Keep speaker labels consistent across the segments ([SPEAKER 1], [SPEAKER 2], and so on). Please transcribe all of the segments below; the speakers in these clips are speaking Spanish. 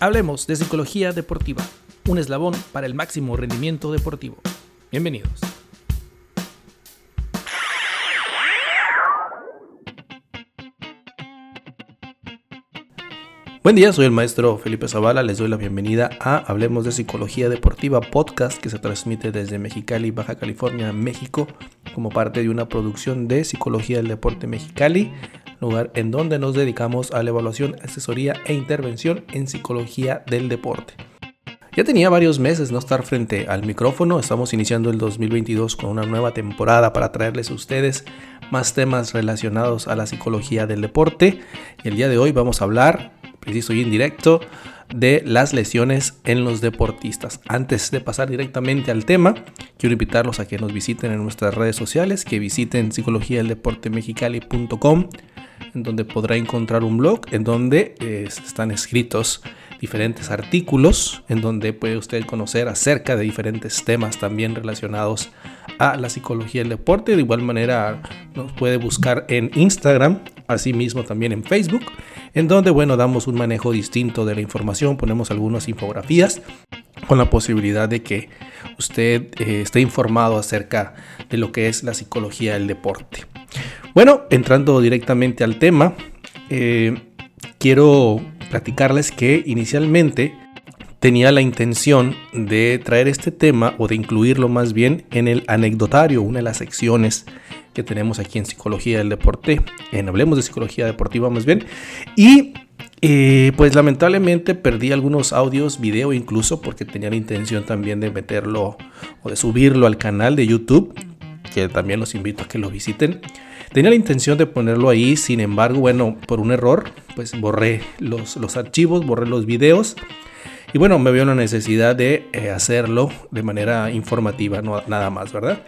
[SPEAKER 1] Hablemos de psicología deportiva, un eslabón para el máximo rendimiento deportivo. Bienvenidos. Buen día, soy el maestro Felipe Zavala, les doy la bienvenida a Hablemos de Psicología Deportiva podcast que se transmite desde Mexicali, Baja California, México, como parte de una producción de Psicología del Deporte Mexicali, lugar en donde nos dedicamos a la evaluación, asesoría e intervención en psicología del deporte. Ya tenía varios meses no estar frente al micrófono, estamos iniciando el 2022 con una nueva temporada para traerles a ustedes más temas relacionados a la psicología del deporte y el día de hoy vamos a hablar, preciso y indirecto, de las lesiones en los deportistas. Antes de pasar directamente al tema, quiero invitarlos a que nos visiten en nuestras redes sociales, que visiten psicologiadeldeportemexicali.com en donde podrá encontrar un blog en donde eh, están escritos diferentes artículos, en donde puede usted conocer acerca de diferentes temas también relacionados a la psicología del deporte. De igual manera nos puede buscar en Instagram, asimismo también en Facebook, en donde bueno damos un manejo distinto de la información, ponemos algunas infografías con la posibilidad de que usted eh, esté informado acerca de lo que es la psicología del deporte. Bueno, entrando directamente al tema, eh, quiero platicarles que inicialmente tenía la intención de traer este tema o de incluirlo más bien en el anecdotario, una de las secciones que tenemos aquí en Psicología del Deporte, en Hablemos de Psicología Deportiva más bien, y eh, pues lamentablemente perdí algunos audios, video incluso, porque tenía la intención también de meterlo o de subirlo al canal de YouTube, que también los invito a que lo visiten. Tenía la intención de ponerlo ahí, sin embargo, bueno, por un error, pues borré los, archivos, borré los videos. Y bueno, me veo la necesidad de eh, hacerlo de manera informativa, no nada más, ¿verdad?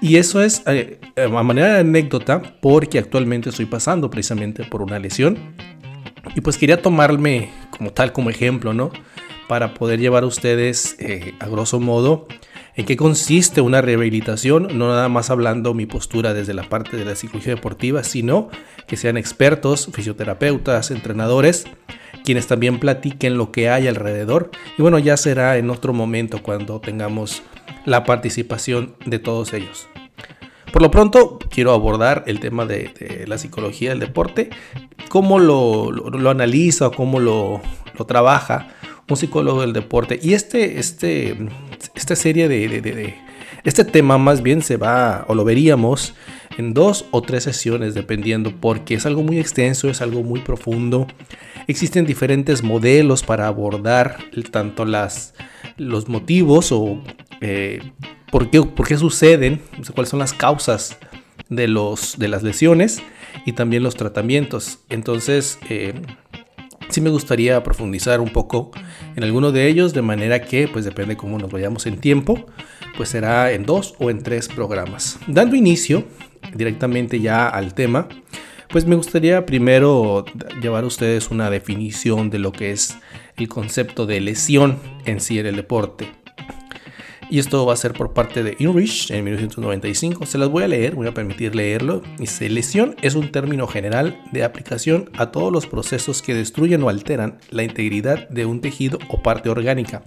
[SPEAKER 1] Y eso es eh, a manera de anécdota porque actualmente estoy pasando precisamente por una lesión. Y pues quería tomarme como tal, como ejemplo, ¿no? Para poder llevar a ustedes, eh, a grosso modo, en qué consiste una rehabilitación, no nada más hablando mi postura desde la parte de la psicología deportiva, sino que sean expertos, fisioterapeutas, entrenadores, quienes también platiquen lo que hay alrededor. Y bueno, ya será en otro momento cuando tengamos la participación de todos ellos. Por lo pronto, quiero abordar el tema de, la psicología del deporte, cómo lo, analiza, cómo lo, lo trabaja un psicólogo del deporte. Y este, este, esta serie de, Este tema más bien se va, o lo veríamos, en dos o tres sesiones, dependiendo, porque es algo muy extenso, es algo muy profundo. Existen diferentes modelos para abordar tanto las, los motivos o eh, por, qué, por, qué, suceden, cuáles son las causas de, los, de las lesiones y también los tratamientos. Entonces, eh, sí me gustaría profundizar un poco en alguno de ellos, de manera que, pues depende cómo nos vayamos en tiempo, pues será en dos o en tres programas. Dando inicio directamente ya al tema, pues me gustaría primero llevar a ustedes una definición de lo que es el concepto de lesión en sí en el deporte. Y esto va a ser por parte de Inrich en 1995. Se las voy a leer, voy a permitir leerlo. Dice, lesión es un término general de aplicación a todos los procesos que destruyen o alteran la integridad de un tejido o parte orgánica,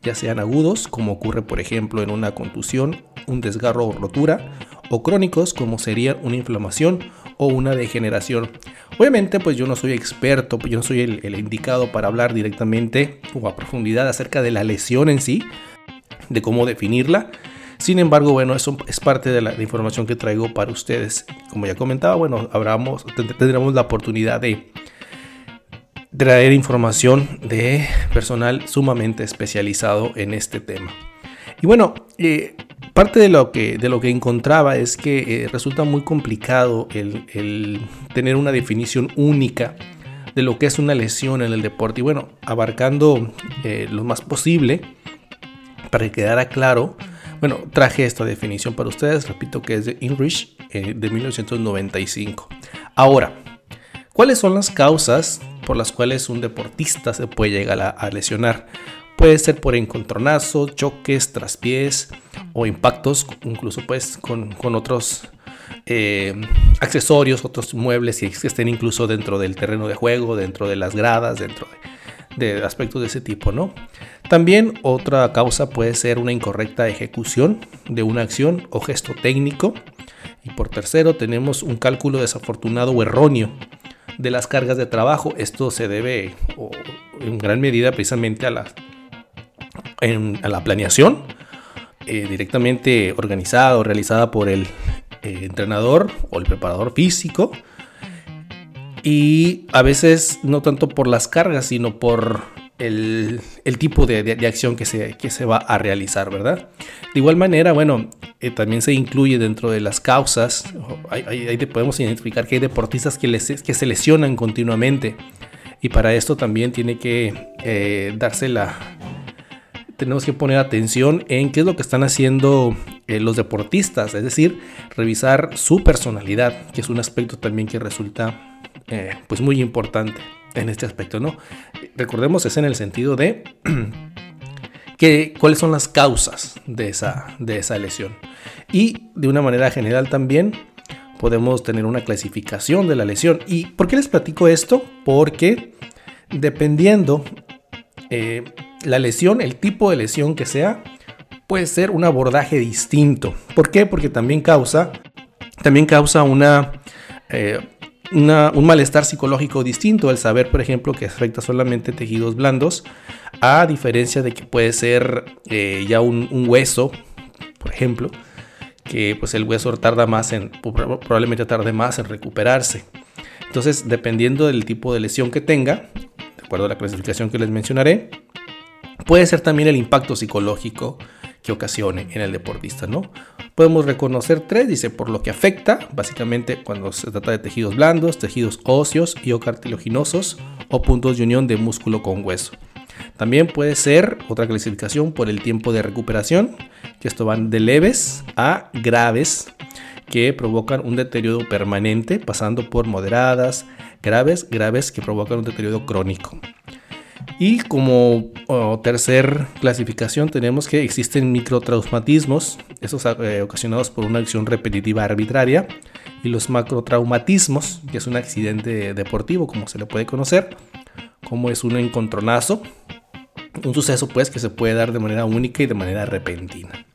[SPEAKER 1] ya sean agudos, como ocurre por ejemplo en una contusión, un desgarro o rotura, o crónicos, como serían una inflamación o una degeneración. Obviamente, pues yo no soy experto, yo no soy el, el indicado para hablar directamente o a profundidad acerca de la lesión en sí, de cómo definirla. Sin embargo, bueno, eso es parte de la información que traigo para ustedes. Como ya comentaba, bueno, habramos, tendremos la oportunidad de traer información de personal sumamente especializado en este tema. Y bueno, eh, parte de lo, que, de lo que encontraba es que eh, resulta muy complicado el, tener una definición única de lo que es una lesión en el deporte. Y bueno, abarcando eh, lo más posible, para que quedara claro, bueno, traje esta definición para ustedes, repito que es de Inrich eh, de 1995. Ahora, ¿cuáles son las causas por las cuales un deportista se puede llegar a, lesionar? Puede ser por encontronazo, choques, traspiés o impactos, incluso pues con, otros eh, accesorios, otros muebles que estén incluso dentro del terreno de juego, dentro de las gradas, dentro de aspectos de ese tipo, ¿no? También otra causa puede ser una incorrecta ejecución de una acción o gesto técnico. Y por tercero tenemos un cálculo desafortunado o erróneo de las cargas de trabajo. Esto se debe en gran medida precisamente a la, a la planeación eh, directamente organizada o realizada por el eh, entrenador o el preparador físico. Y a veces no tanto por las cargas, sino por el, tipo de, acción que se, que se va a realizar, ¿verdad? De igual manera, bueno, eh, también se incluye dentro de las causas, ahí, podemos identificar que hay deportistas que, les, que se lesionan continuamente y para esto también tiene que eh, darse la... Tenemos que poner atención en qué es lo que están haciendo eh, los deportistas, es decir, revisar su personalidad, que es un aspecto también que resulta pues muy importante en este aspecto, ¿no? Recordemos, es en el sentido de que, cuáles son las causas de esa, de esa lesión. Y de una manera general también podemos tener una clasificación de la lesión. ¿Y por qué les platico esto? Porque dependiendo eh, la lesión, el tipo de lesión que sea, puede ser un abordaje distinto. ¿Por qué? Porque también causa, también causa una... Eh, un malestar psicológico distinto al saber, por ejemplo, que afecta solamente tejidos blandos, a diferencia de que puede ser eh, ya un, hueso, por ejemplo, que pues el hueso tarda más en, probablemente tarde más en recuperarse. Entonces, dependiendo del tipo de lesión que tenga, de acuerdo a la clasificación que les mencionaré, puede ser también el impacto psicológico que ocasione en el deportista, ¿no? Podemos reconocer tres, dice, por lo que afecta, básicamente cuando se trata de tejidos blandos, tejidos óseos y o cartilaginosos o puntos de unión de músculo con hueso. También puede ser otra clasificación por el tiempo de recuperación, que esto van de leves a graves, que provocan un deterioro permanente, pasando por moderadas, graves, graves que provocan un deterioro crónico. Y como tercer clasificación tenemos que existen microtraumatismos, esos eh, ocasionados por una acción repetitiva arbitraria, y los macrotraumatismos, que es un accidente deportivo, como se le puede conocer, como es un encontronazo, un suceso pues que se puede dar de manera única y de manera repentina.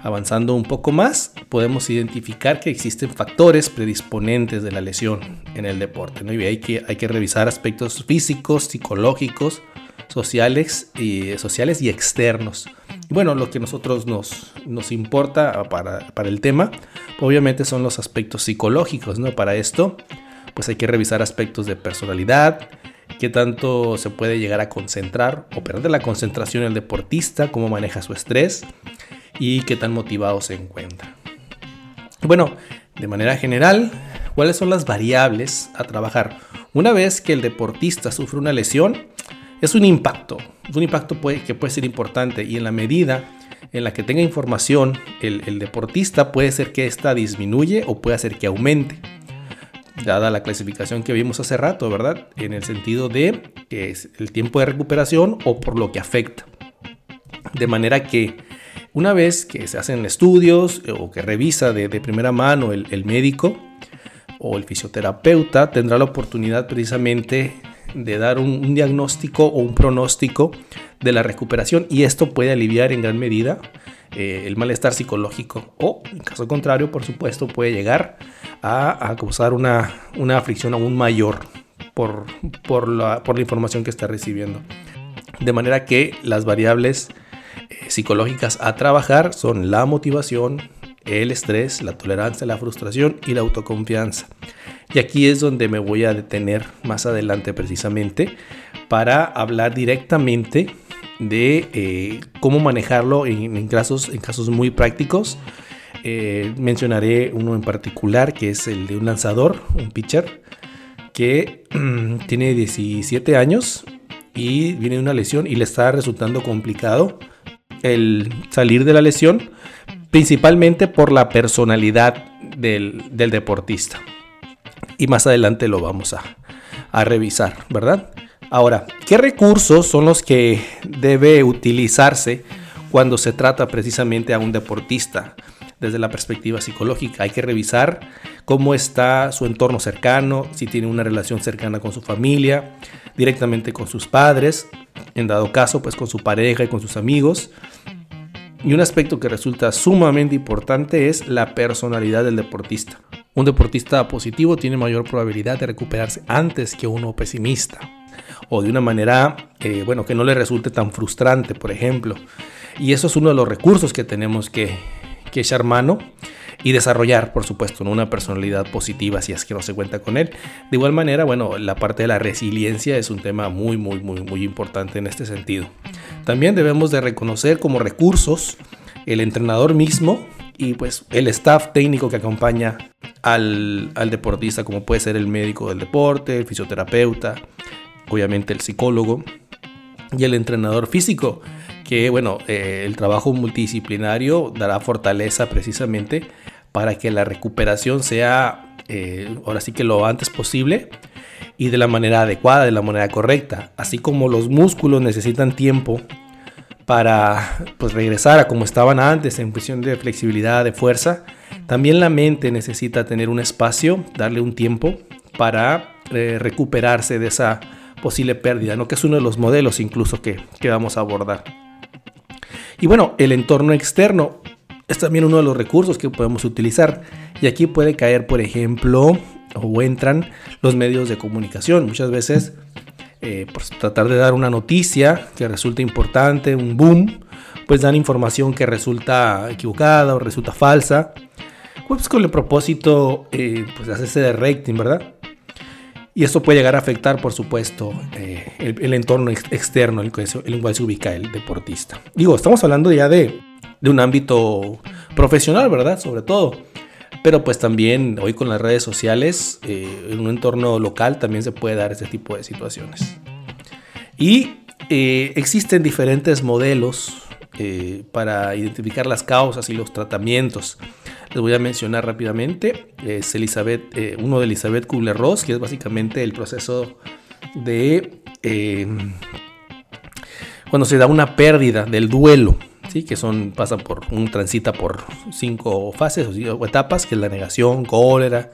[SPEAKER 1] Avanzando un poco más, podemos identificar que existen factores predisponentes de la lesión en el deporte. ¿no? Y hay que, hay que revisar aspectos físicos, psicológicos, sociales y, sociales y externos. bueno, lo que nosotros nos, nos importa para, para, el tema, obviamente son los aspectos psicológicos. ¿no? Para esto, pues hay que revisar aspectos de personalidad, qué tanto se puede llegar a concentrar o perder la concentración el deportista, cómo maneja su estrés y qué tan motivado se encuentra. Bueno, de manera general, ¿cuáles son las variables a trabajar? Una vez que el deportista sufre una lesión, es un impacto, es un impacto que puede ser importante y en la medida en la que tenga información el, deportista puede ser que esta disminuye o puede ser que aumente, dada la clasificación que vimos hace rato, ¿verdad? En el sentido de que es el tiempo de recuperación o por lo que afecta. De manera que una vez que se hacen estudios eh, o que revisa de, primera mano el, médico o el fisioterapeuta, tendrá la oportunidad precisamente de dar un, diagnóstico o un pronóstico de la recuperación y esto puede aliviar en gran medida eh, el malestar psicológico. O en caso contrario por supuesto puede llegar a, causar una, una, aflicción aún mayor por, por, la, por la información que está recibiendo. De manera que las variables psicológicas a trabajar son la motivación, el estrés, la tolerancia, la frustración y la autoconfianza. Y aquí es donde me voy a detener más adelante precisamente para hablar directamente de eh, cómo manejarlo en, casos, en casos muy prácticos. Eh, mencionaré uno en particular que es el de un lanzador, un pitcher, que tiene 17 años y viene de una lesión y le está resultando complicado el salir de la lesión, principalmente por la personalidad del, deportista. Y más adelante lo vamos a, a revisar, ¿verdad? Ahora, ¿qué recursos son los que debe utilizarse cuando se trata precisamente a un deportista? Desde la perspectiva psicológica. Hay que revisar cómo está su entorno cercano, si tiene una relación cercana con su familia, directamente con sus padres, en dado caso, pues con su pareja y con sus amigos. Y un aspecto que resulta sumamente importante es la personalidad del deportista. Un deportista positivo tiene mayor probabilidad de recuperarse antes que uno pesimista o de una manera, eh, bueno, que no le resulte tan frustrante, por ejemplo. Y eso es uno de los recursos que tenemos que, que echar mano y desarrollar, por supuesto, una personalidad positiva si es que no se cuenta con él. De igual manera, bueno, la parte de la resiliencia es un tema muy, muy, muy, muy importante en este sentido. También debemos de reconocer como recursos el entrenador mismo y pues el staff técnico que acompaña al, al deportista, como puede ser el médico del deporte, el fisioterapeuta, obviamente el psicólogo y el entrenador físico, que bueno, eh, el trabajo multidisciplinario dará fortaleza precisamente para que la recuperación sea eh, ahora sí que lo antes posible y de la manera adecuada, de la manera correcta, así como los músculos necesitan tiempo para pues, regresar a como estaban antes en cuestión de flexibilidad, de fuerza, también la mente necesita tener un espacio, darle un tiempo para eh, recuperarse de esa posible pérdida, ¿no? que es uno de los modelos incluso que, que vamos a abordar. Y bueno, el entorno externo es también uno de los recursos que podemos utilizar. Y aquí puede caer, por ejemplo, o entran los medios de comunicación. Muchas veces, eh, pues, tratar de dar una noticia que resulta importante, un boom, pues dan información que resulta equivocada o resulta falsa. Pues con el propósito eh, pues, hacerse de rating, ¿verdad? Y esto puede llegar a afectar, por supuesto, eh, el, entorno externo en el, cual se ubica el deportista. Digo, estamos hablando ya de, un ámbito profesional, ¿verdad? Sobre todo. Pero pues también hoy con las redes sociales, eh, en un entorno local también se puede dar este tipo de situaciones. Y eh, existen diferentes modelos para identificar las causas y los tratamientos. Les voy a mencionar rápidamente. Es Elizabeth, eh, uno de Elizabeth Kubler-Ross, que es básicamente el proceso de em, cuando se da una pérdida del duelo, ¿sí? que son, pasa por, un transita por cinco fases o etapas, que es la negación, cólera,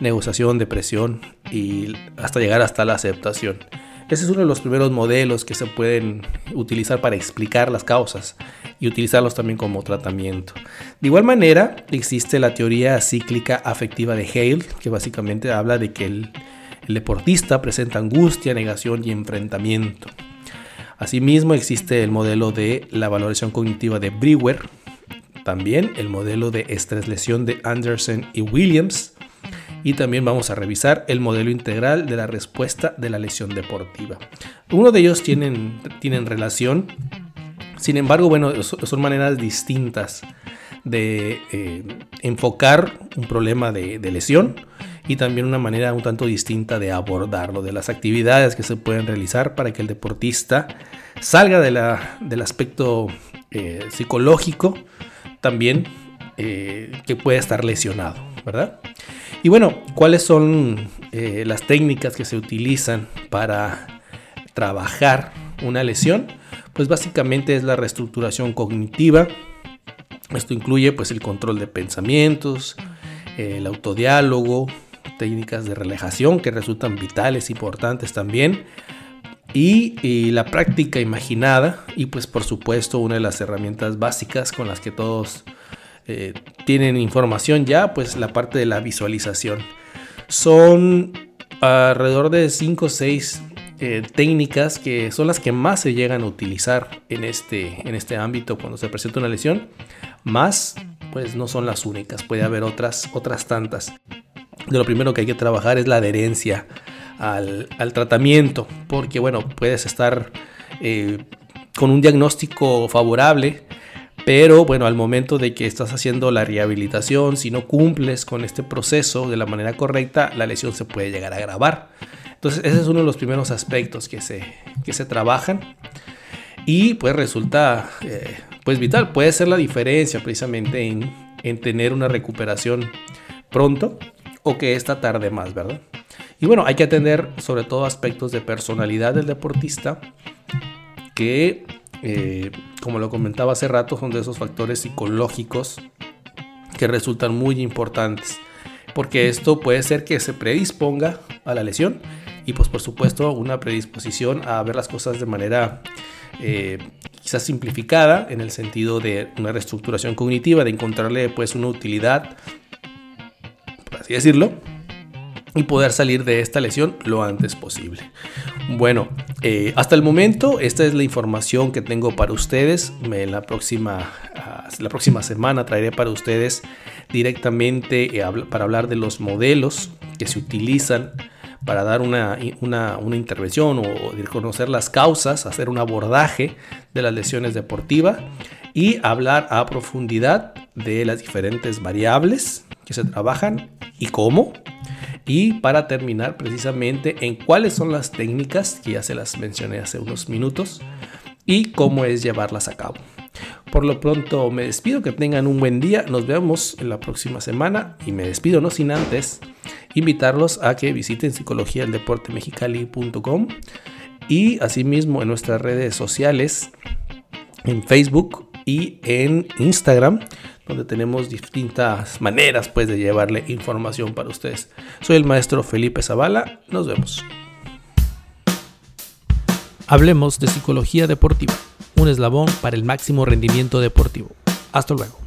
[SPEAKER 1] negociación, depresión y hasta llegar hasta la aceptación. Ese es uno de los primeros modelos que se pueden utilizar para explicar las causas y utilizarlos también como tratamiento. De igual manera, existe la teoría cíclica afectiva de Hale, que básicamente habla de que el, deportista presenta angustia, negación y enfrentamiento. Asimismo, existe el modelo de la valoración cognitiva de Brewer, también el modelo de estrés-lesión de Anderson y Williams, y también vamos a revisar el modelo integral de la respuesta de la lesión deportiva. Uno de ellos tienen, tienen relación sin embargo, bueno, son maneras distintas de eh, enfocar un problema de, lesión y también una manera un tanto distinta de abordarlo, de las actividades que se pueden realizar para que el deportista salga del aspecto eh, psicológico también eh, que puede estar lesionado, ¿verdad? Y bueno, ¿cuáles son las técnicas que se utilizan para trabajar una lesión? pues básicamente es la reestructuración cognitiva. Esto incluye pues el control de pensamientos, el autodiálogo, técnicas de relajación que resultan vitales, importantes también, y, la práctica imaginada y pues por supuesto una de las herramientas básicas con las que todos eh, tienen información ya, pues la parte de la visualización. Son alrededor de 5 o 6 eh, técnicas que son las que más se llegan a utilizar en este, en este ámbito cuando se presenta una lesión, más pues no son las únicas, puede haber otras, otras tantas. De lo primero que hay que trabajar es la adherencia al, tratamiento, porque bueno, puedes estar eh, con un diagnóstico favorable, pero bueno, al momento de que estás haciendo la rehabilitación, si no cumples con este proceso de la manera correcta, la lesión se puede llegar a agravar. Entonces ese es uno de los primeros aspectos que se, que se trabajan y pues resulta eh, pues vital, puede ser la diferencia precisamente en, en tener una recuperación pronto o que esta tarde más, ¿verdad? Y bueno, hay que atender sobre todo aspectos de personalidad del deportista que, eh, como lo comentaba hace rato, son de esos factores psicológicos que resultan muy importantes, porque esto puede ser que se predisponga a la lesión y pues por supuesto una predisposición a ver las cosas de manera eh, quizás simplificada en el sentido de una reestructuración cognitiva, de encontrarle pues una utilidad, por así decirlo, y poder salir de esta lesión lo antes posible. Bueno, eh, hasta el momento esta es la información que tengo para ustedes. Me, la, próxima, ah, la próxima semana traeré para ustedes directamente eh, para hablar de los modelos que se utilizan para dar una, una, una intervención o, conocer las causas, hacer un abordaje de las lesiones deportivas y hablar a profundidad de las diferentes variables que se trabajan y cómo. Y para terminar precisamente en cuáles son las técnicas, que ya se las mencioné hace unos minutos, y cómo es llevarlas a cabo. Por lo pronto me despido, que tengan un buen día, nos vemos en la próxima semana y me despido no sin antes invitarlos a que visiten psicologiaeldeportemexicali.com y asimismo en nuestras redes sociales, en Facebook y en Instagram, donde tenemos distintas maneras pues de llevarle información para ustedes. Soy el maestro Felipe Zavala, nos vemos. Hablemos de psicología deportiva, un eslabón para el máximo rendimiento deportivo. Hasta luego.